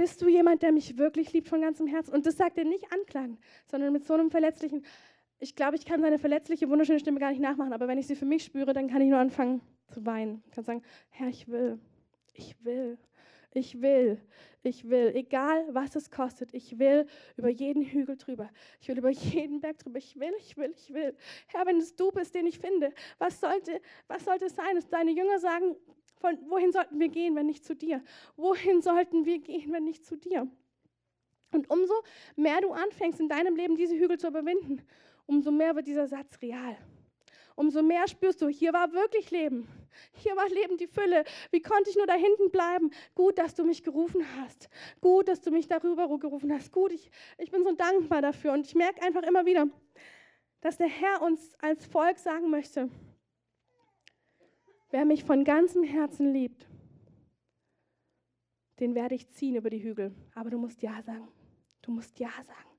Bist du jemand, der mich wirklich liebt von ganzem Herzen? Und das sagt er nicht anklagen, sondern mit so einem verletzlichen, ich glaube, ich kann seine verletzliche, wunderschöne Stimme gar nicht nachmachen, aber wenn ich sie für mich spüre, dann kann ich nur anfangen zu weinen. Ich kann sagen, Herr, ich will, ich will, ich will, ich will, egal was es kostet, ich will über jeden Hügel drüber, ich will über jeden Berg drüber, ich will, ich will, ich will. Herr, wenn es du bist, den ich finde, was sollte, was sollte es sein, dass deine Jünger sagen, von wohin sollten wir gehen, wenn nicht zu dir? Wohin sollten wir gehen, wenn nicht zu dir? Und umso mehr du anfängst, in deinem Leben diese Hügel zu überwinden, umso mehr wird dieser Satz real umso mehr spürst du, hier war wirklich Leben. Hier war Leben die Fülle. Wie konnte ich nur da hinten bleiben? Gut, dass du mich gerufen hast. Gut, dass du mich darüber gerufen hast. Gut, ich, ich bin so dankbar dafür. Und ich merke einfach immer wieder, dass der Herr uns als Volk sagen möchte, wer mich von ganzem Herzen liebt, den werde ich ziehen über die Hügel. Aber du musst Ja sagen. Du musst Ja sagen.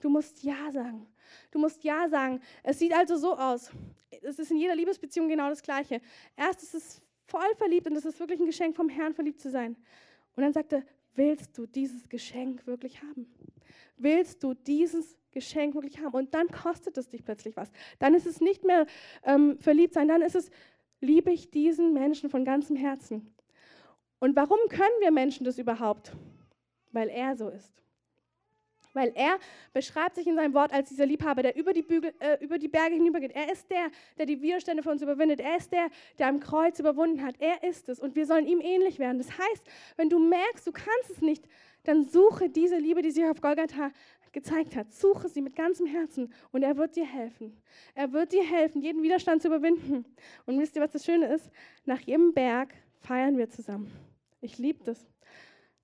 Du musst Ja sagen. Du musst Ja sagen. Es sieht also so aus. Es ist in jeder Liebesbeziehung genau das Gleiche. Erst ist es voll verliebt und es ist wirklich ein Geschenk vom Herrn, verliebt zu sein. Und dann sagt er, willst du dieses Geschenk wirklich haben? Willst du dieses Geschenk wirklich haben? Und dann kostet es dich plötzlich was. Dann ist es nicht mehr ähm, verliebt sein, dann ist es, liebe ich diesen Menschen von ganzem Herzen. Und warum können wir Menschen das überhaupt? Weil er so ist. Weil er beschreibt sich in seinem Wort als dieser Liebhaber, der über die, Bügel, äh, über die Berge hinübergeht. Er ist der, der die Widerstände für uns überwindet. Er ist der, der am Kreuz überwunden hat. Er ist es. Und wir sollen ihm ähnlich werden. Das heißt, wenn du merkst, du kannst es nicht, dann suche diese Liebe, die sich auf Golgatha gezeigt hat. Suche sie mit ganzem Herzen und er wird dir helfen. Er wird dir helfen, jeden Widerstand zu überwinden. Und wisst ihr, was das Schöne ist? Nach jedem Berg feiern wir zusammen. Ich liebe das.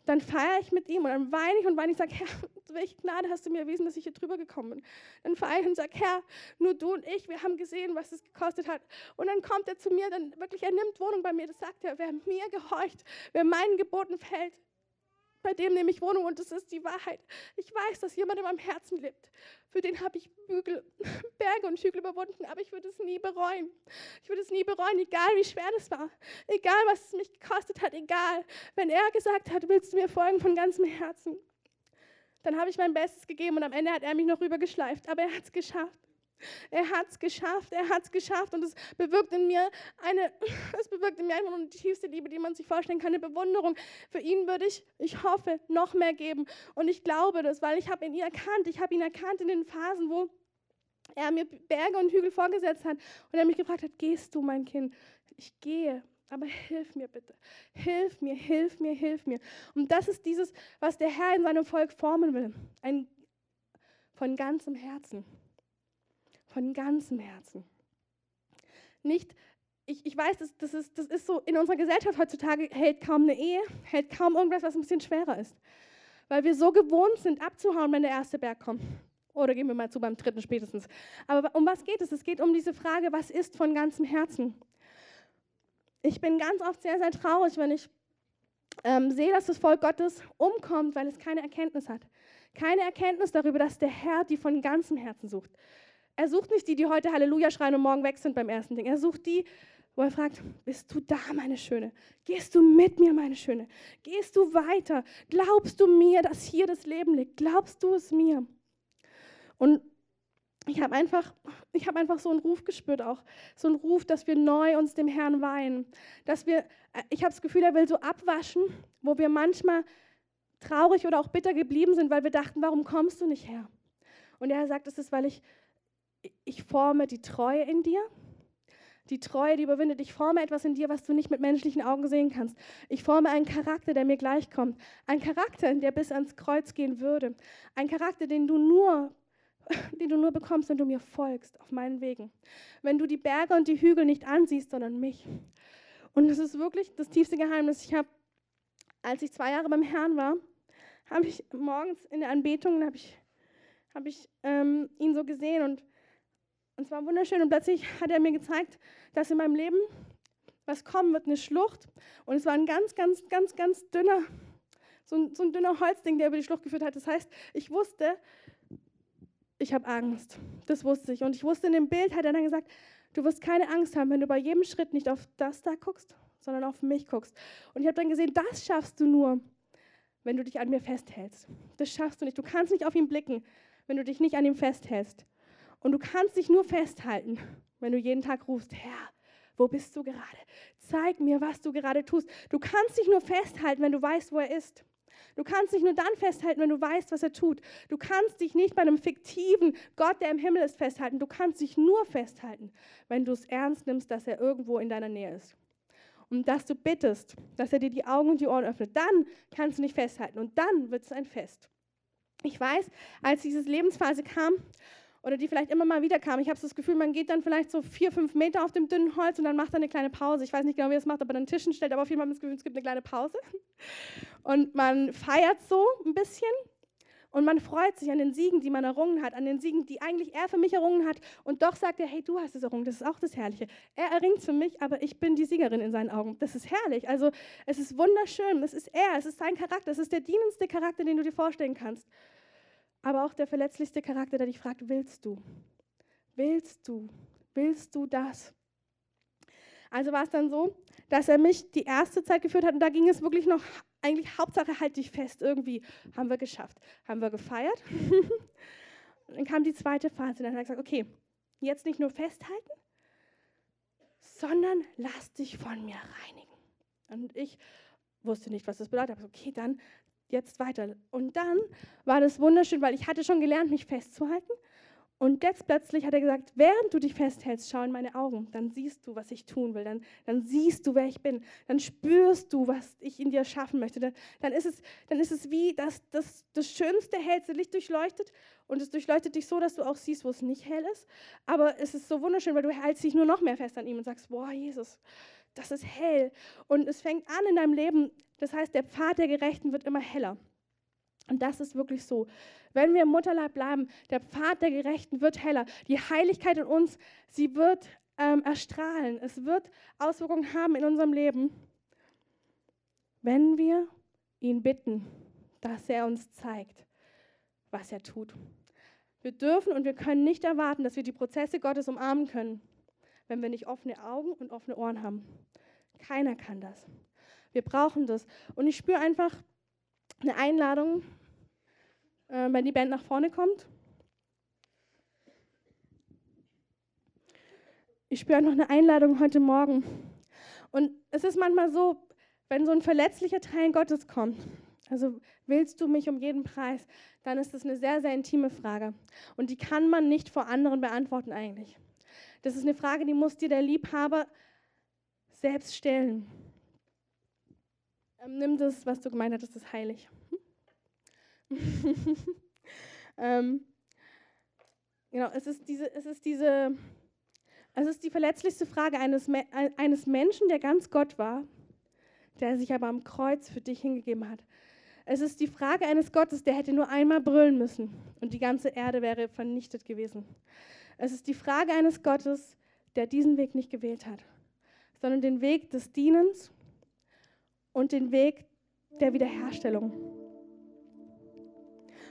Dann feiere ich mit ihm und dann weine ich und weine ich und sage, Herr, welche Gnade hast du mir erwiesen, dass ich hier drüber gekommen bin. Dann feiere ich und sage, Herr, nur du und ich, wir haben gesehen, was es gekostet hat. Und dann kommt er zu mir, dann wirklich, er nimmt Wohnung bei mir. Das sagt er, wer mir gehorcht, wer meinen Geboten fällt, bei dem nehme ich Wohnung und das ist die Wahrheit. Ich weiß, dass jemand in meinem Herzen lebt. Für den habe ich Bügel, Berge und Hügel überwunden, aber ich würde es nie bereuen. Ich würde es nie bereuen, egal wie schwer das war, egal was es mich gekostet hat, egal. Wenn er gesagt hat, willst du mir folgen von ganzem Herzen, dann habe ich mein Bestes gegeben und am Ende hat er mich noch rübergeschleift, aber er hat es geschafft. Er hat es geschafft, er hat es geschafft und es bewirkt in mir eine, es bewirkt in mir einfach die tiefste Liebe, die man sich vorstellen kann, eine Bewunderung. Für ihn würde ich, ich hoffe, noch mehr geben und ich glaube das, weil ich habe ihn erkannt, ich habe ihn erkannt in den Phasen, wo er mir Berge und Hügel vorgesetzt hat und er mich gefragt hat, gehst du, mein Kind? Ich gehe, aber hilf mir bitte. Hilf mir, hilf mir, hilf mir. Und das ist dieses, was der Herr in seinem Volk formen will. Ein, von ganzem Herzen von ganzem Herzen. Nicht, ich, ich weiß, das, das, ist, das ist so, in unserer Gesellschaft heutzutage hält kaum eine Ehe, hält kaum irgendwas, was ein bisschen schwerer ist. Weil wir so gewohnt sind, abzuhauen, wenn der erste Berg kommt. Oder gehen wir mal zu beim dritten spätestens. Aber um was geht es? Es geht um diese Frage, was ist von ganzem Herzen? Ich bin ganz oft sehr, sehr traurig, wenn ich ähm, sehe, dass das Volk Gottes umkommt, weil es keine Erkenntnis hat. Keine Erkenntnis darüber, dass der Herr die von ganzem Herzen sucht. Er sucht nicht die, die heute Halleluja schreien und morgen weg sind beim ersten Ding. Er sucht die, wo er fragt, bist du da, meine Schöne? Gehst du mit mir, meine Schöne? Gehst du weiter? Glaubst du mir, dass hier das Leben liegt? Glaubst du es mir? Und ich habe einfach, habe einfach so einen Ruf gespürt auch, so einen Ruf, dass wir neu uns dem Herrn weihen, dass wir, ich habe das Gefühl, er will so abwaschen, wo wir manchmal traurig oder auch bitter geblieben sind, weil wir dachten, warum kommst du nicht her? Und er sagt, es ist, weil ich ich forme die Treue in dir. Die Treue, die überwindet. Ich forme etwas in dir, was du nicht mit menschlichen Augen sehen kannst. Ich forme einen Charakter, der mir gleichkommt. Ein Charakter, der bis ans Kreuz gehen würde. Ein Charakter, den du nur, den du nur bekommst, wenn du mir folgst auf meinen Wegen. Wenn du die Berge und die Hügel nicht ansiehst, sondern mich. Und das ist wirklich das tiefste Geheimnis. Ich habe, als ich zwei Jahre beim Herrn war, habe ich morgens in der Anbetung, habe ich, hab ich ähm, ihn so gesehen und und es war wunderschön und plötzlich hat er mir gezeigt, dass in meinem Leben was kommen wird, eine Schlucht. Und es war ein ganz, ganz, ganz, ganz dünner, so ein, so ein dünner Holzding, der über die Schlucht geführt hat. Das heißt, ich wusste, ich habe Angst. Das wusste ich. Und ich wusste, in dem Bild hat er dann gesagt, du wirst keine Angst haben, wenn du bei jedem Schritt nicht auf das da guckst, sondern auf mich guckst. Und ich habe dann gesehen, das schaffst du nur, wenn du dich an mir festhältst. Das schaffst du nicht. Du kannst nicht auf ihn blicken, wenn du dich nicht an ihm festhältst. Und du kannst dich nur festhalten, wenn du jeden Tag rufst, Herr, wo bist du gerade? Zeig mir, was du gerade tust. Du kannst dich nur festhalten, wenn du weißt, wo er ist. Du kannst dich nur dann festhalten, wenn du weißt, was er tut. Du kannst dich nicht bei einem fiktiven Gott, der im Himmel ist, festhalten. Du kannst dich nur festhalten, wenn du es ernst nimmst, dass er irgendwo in deiner Nähe ist. Und dass du bittest, dass er dir die Augen und die Ohren öffnet. Dann kannst du nicht festhalten und dann wird es ein Fest. Ich weiß, als diese Lebensphase kam oder die vielleicht immer mal wieder kam. Ich habe das Gefühl, man geht dann vielleicht so vier, fünf Meter auf dem dünnen Holz und dann macht er eine kleine Pause. Ich weiß nicht genau, wie er es macht, ob er dann Tischen stellt, aber auf jeden Fall das Gefühl, es gibt eine kleine Pause. Und man feiert so ein bisschen und man freut sich an den Siegen, die man errungen hat, an den Siegen, die eigentlich er für mich errungen hat. Und doch sagt er, hey, du hast es errungen, das ist auch das Herrliche. Er erringt für mich, aber ich bin die Siegerin in seinen Augen. Das ist herrlich. Also es ist wunderschön, es ist er, es ist sein Charakter, es ist der dienendste Charakter, den du dir vorstellen kannst aber auch der verletzlichste Charakter, der dich fragt, willst du? Willst du? Willst du das? Also war es dann so, dass er mich die erste Zeit geführt hat und da ging es wirklich noch, eigentlich Hauptsache halt dich fest irgendwie. Haben wir geschafft. Haben wir gefeiert. dann kam die zweite Phase, dann hat er gesagt, okay, jetzt nicht nur festhalten, sondern lass dich von mir reinigen. Und ich wusste nicht, was das bedeutet. Aber okay, dann jetzt weiter. Und dann war das wunderschön, weil ich hatte schon gelernt, mich festzuhalten. Und jetzt plötzlich hat er gesagt, während du dich festhältst, schau in meine Augen, dann siehst du, was ich tun will, dann, dann siehst du, wer ich bin, dann spürst du, was ich in dir schaffen möchte. Dann, dann, ist, es, dann ist es wie, dass das, das schönste, hellste Licht durchleuchtet und es durchleuchtet dich so, dass du auch siehst, wo es nicht hell ist. Aber es ist so wunderschön, weil du hältst dich nur noch mehr fest an ihm und sagst, boah, Jesus, das ist hell. Und es fängt an in deinem Leben, das heißt, der Pfad der Gerechten wird immer heller. Und das ist wirklich so. Wenn wir im Mutterleib bleiben, der Pfad der Gerechten wird heller. Die Heiligkeit in uns, sie wird ähm, erstrahlen. Es wird Auswirkungen haben in unserem Leben, wenn wir ihn bitten, dass er uns zeigt, was er tut. Wir dürfen und wir können nicht erwarten, dass wir die Prozesse Gottes umarmen können, wenn wir nicht offene Augen und offene Ohren haben. Keiner kann das. Wir brauchen das. Und ich spüre einfach, eine Einladung, äh, wenn die Band nach vorne kommt. Ich spüre noch eine Einladung heute Morgen. Und es ist manchmal so, wenn so ein verletzlicher Teil Gottes kommt, also willst du mich um jeden Preis, dann ist das eine sehr, sehr intime Frage. Und die kann man nicht vor anderen beantworten eigentlich. Das ist eine Frage, die muss dir der Liebhaber selbst stellen. Ähm, nimm das, was du gemeint hast, das ist heilig. ähm, genau, es ist diese, es ist diese, es ist die verletzlichste Frage eines, eines Menschen, der ganz Gott war, der sich aber am Kreuz für dich hingegeben hat. Es ist die Frage eines Gottes, der hätte nur einmal brüllen müssen und die ganze Erde wäre vernichtet gewesen. Es ist die Frage eines Gottes, der diesen Weg nicht gewählt hat, sondern den Weg des Dienens und den Weg der Wiederherstellung.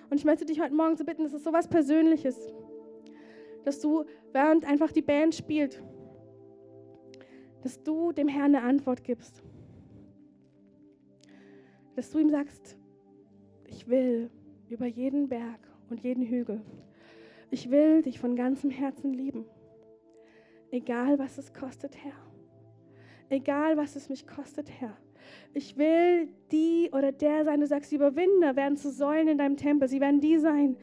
Und ich möchte dich heute Morgen so bitten, das ist so was Persönliches, dass du, während einfach die Band spielt, dass du dem Herrn eine Antwort gibst. Dass du ihm sagst, ich will über jeden Berg und jeden Hügel. Ich will dich von ganzem Herzen lieben. Egal was es kostet, Herr. Egal was es mich kostet, Herr. Ich will die oder der sein, du sagst, die Überwinder werden zu Säulen in deinem Tempel. Sie werden die sein,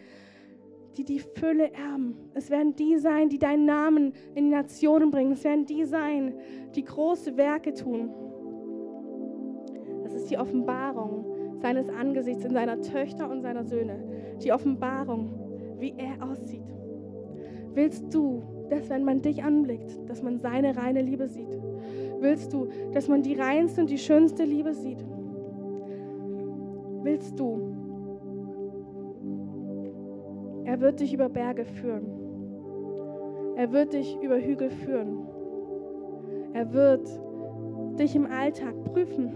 die die Fülle erben. Es werden die sein, die deinen Namen in die Nationen bringen. Es werden die sein, die große Werke tun. Das ist die Offenbarung seines Angesichts in seiner Töchter und seiner Söhne. Die Offenbarung, wie er aussieht. Willst du, dass wenn man dich anblickt, dass man seine reine Liebe sieht? Willst du, dass man die reinste und die schönste Liebe sieht? Willst du? Er wird dich über Berge führen. Er wird dich über Hügel führen. Er wird dich im Alltag prüfen,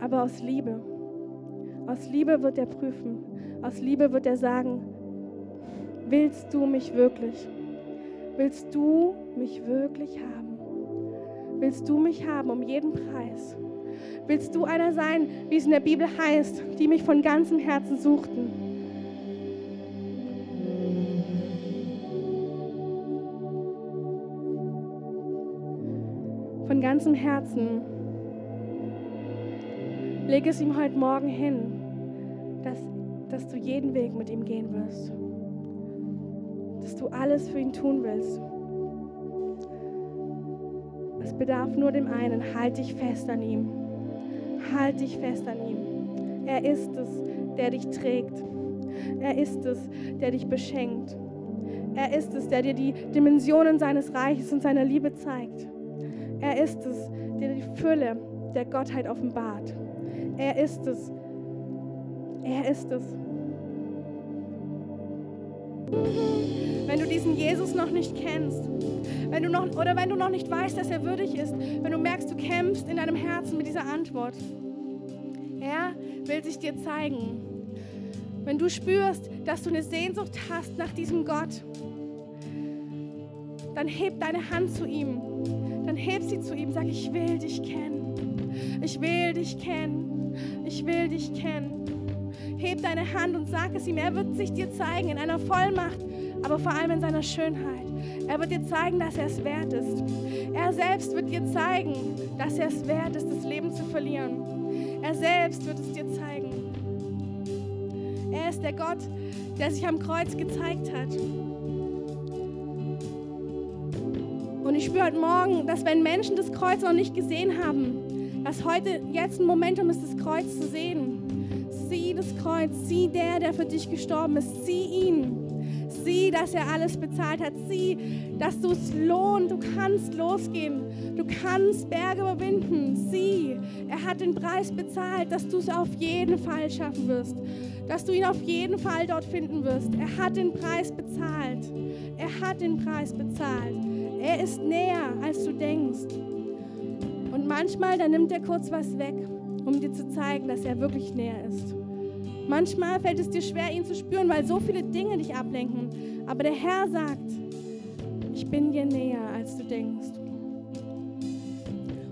aber aus Liebe. Aus Liebe wird er prüfen. Aus Liebe wird er sagen, willst du mich wirklich? Willst du mich wirklich haben? Willst du mich haben um jeden Preis? Willst du einer sein, wie es in der Bibel heißt, die mich von ganzem Herzen suchten? Von ganzem Herzen. Leg es ihm heute Morgen hin, dass, dass du jeden Weg mit ihm gehen wirst. Dass du alles für ihn tun willst. Es bedarf nur dem einen, halt dich fest an ihm. Halt dich fest an ihm. Er ist es, der dich trägt. Er ist es, der dich beschenkt. Er ist es, der dir die Dimensionen seines Reiches und seiner Liebe zeigt. Er ist es, der die Fülle der Gottheit offenbart. Er ist es. Er ist es. Wenn du diesen Jesus noch nicht kennst, wenn du noch, oder wenn du noch nicht weißt, dass er würdig ist, wenn du merkst, du kämpfst in deinem Herzen mit dieser Antwort, er will sich dir zeigen. Wenn du spürst, dass du eine Sehnsucht hast nach diesem Gott, dann heb deine Hand zu ihm. Dann heb sie zu ihm. Sag, ich will dich kennen. Ich will dich kennen. Ich will dich kennen. Heb deine Hand und sag es ihm. Er wird sich dir zeigen in einer Vollmacht, aber vor allem in seiner Schönheit. Er wird dir zeigen, dass er es wert ist. Er selbst wird dir zeigen, dass er es wert ist, das Leben zu verlieren. Er selbst wird es dir zeigen. Er ist der Gott, der sich am Kreuz gezeigt hat. Und ich spüre heute Morgen, dass wenn Menschen das Kreuz noch nicht gesehen haben, dass heute jetzt ein Momentum ist, das Kreuz zu sehen. Das Kreuz, sieh der, der für dich gestorben ist, sieh ihn. Sieh, dass er alles bezahlt hat. Sieh, dass du es lohnt. Du kannst losgehen. Du kannst Berge überwinden. Sieh, er hat den Preis bezahlt, dass du es auf jeden Fall schaffen wirst. Dass du ihn auf jeden Fall dort finden wirst. Er hat den Preis bezahlt. Er hat den Preis bezahlt. Er ist näher, als du denkst. Und manchmal, da nimmt er kurz was weg, um dir zu zeigen, dass er wirklich näher ist. Manchmal fällt es dir schwer, ihn zu spüren, weil so viele Dinge dich ablenken. Aber der Herr sagt, ich bin dir näher, als du denkst.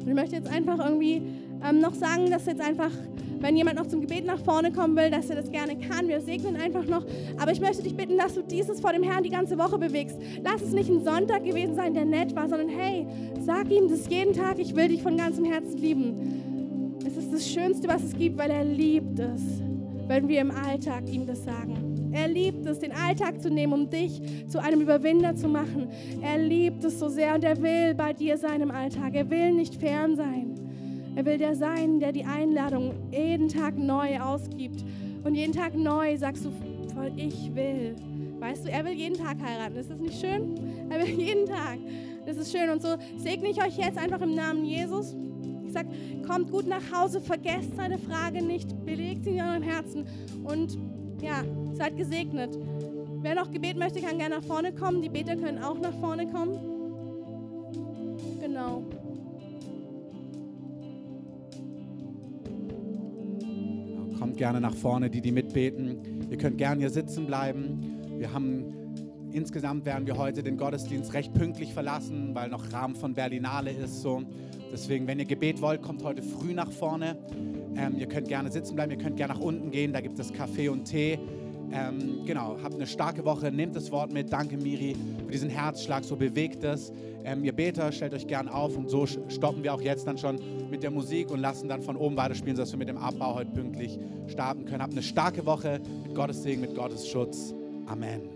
Und ich möchte jetzt einfach irgendwie ähm, noch sagen, dass jetzt einfach, wenn jemand noch zum Gebet nach vorne kommen will, dass er das gerne kann. Wir segnen einfach noch. Aber ich möchte dich bitten, dass du dieses vor dem Herrn die ganze Woche bewegst. Lass es nicht ein Sonntag gewesen sein, der nett war, sondern hey, sag ihm das jeden Tag, ich will dich von ganzem Herzen lieben. Es ist das Schönste, was es gibt, weil er liebt es wenn wir im Alltag ihm das sagen. Er liebt es, den Alltag zu nehmen, um dich zu einem Überwinder zu machen. Er liebt es so sehr und er will bei dir sein im Alltag. Er will nicht fern sein. Er will der sein, der die Einladung jeden Tag neu ausgibt. Und jeden Tag neu sagst du voll, ich will. Weißt du, er will jeden Tag heiraten. Ist das nicht schön? Er will jeden Tag. Das ist schön. Und so segne ich euch jetzt einfach im Namen Jesus sage, kommt gut nach Hause, vergesst seine Frage nicht, belegt sie in eurem Herzen und ja, seid gesegnet. Wer noch Gebet möchte, kann gerne nach vorne kommen. Die Beter können auch nach vorne kommen. Genau. Kommt gerne nach vorne, die, die mitbeten. Ihr könnt gerne hier sitzen bleiben. Wir haben insgesamt werden wir heute den Gottesdienst recht pünktlich verlassen, weil noch Rahmen von Berlinale ist. So. Deswegen, wenn ihr Gebet wollt, kommt heute früh nach vorne. Ähm, ihr könnt gerne sitzen bleiben, ihr könnt gerne nach unten gehen, da gibt es Kaffee und Tee. Ähm, genau, habt eine starke Woche, nehmt das Wort mit. Danke, Miri, für diesen Herzschlag, so bewegt es. Ähm, ihr Beter, stellt euch gern auf und so stoppen wir auch jetzt dann schon mit der Musik und lassen dann von oben weiterspielen, sodass wir mit dem Abbau heute pünktlich starten können. Habt eine starke Woche mit Gottes Segen, mit Gottes Schutz. Amen.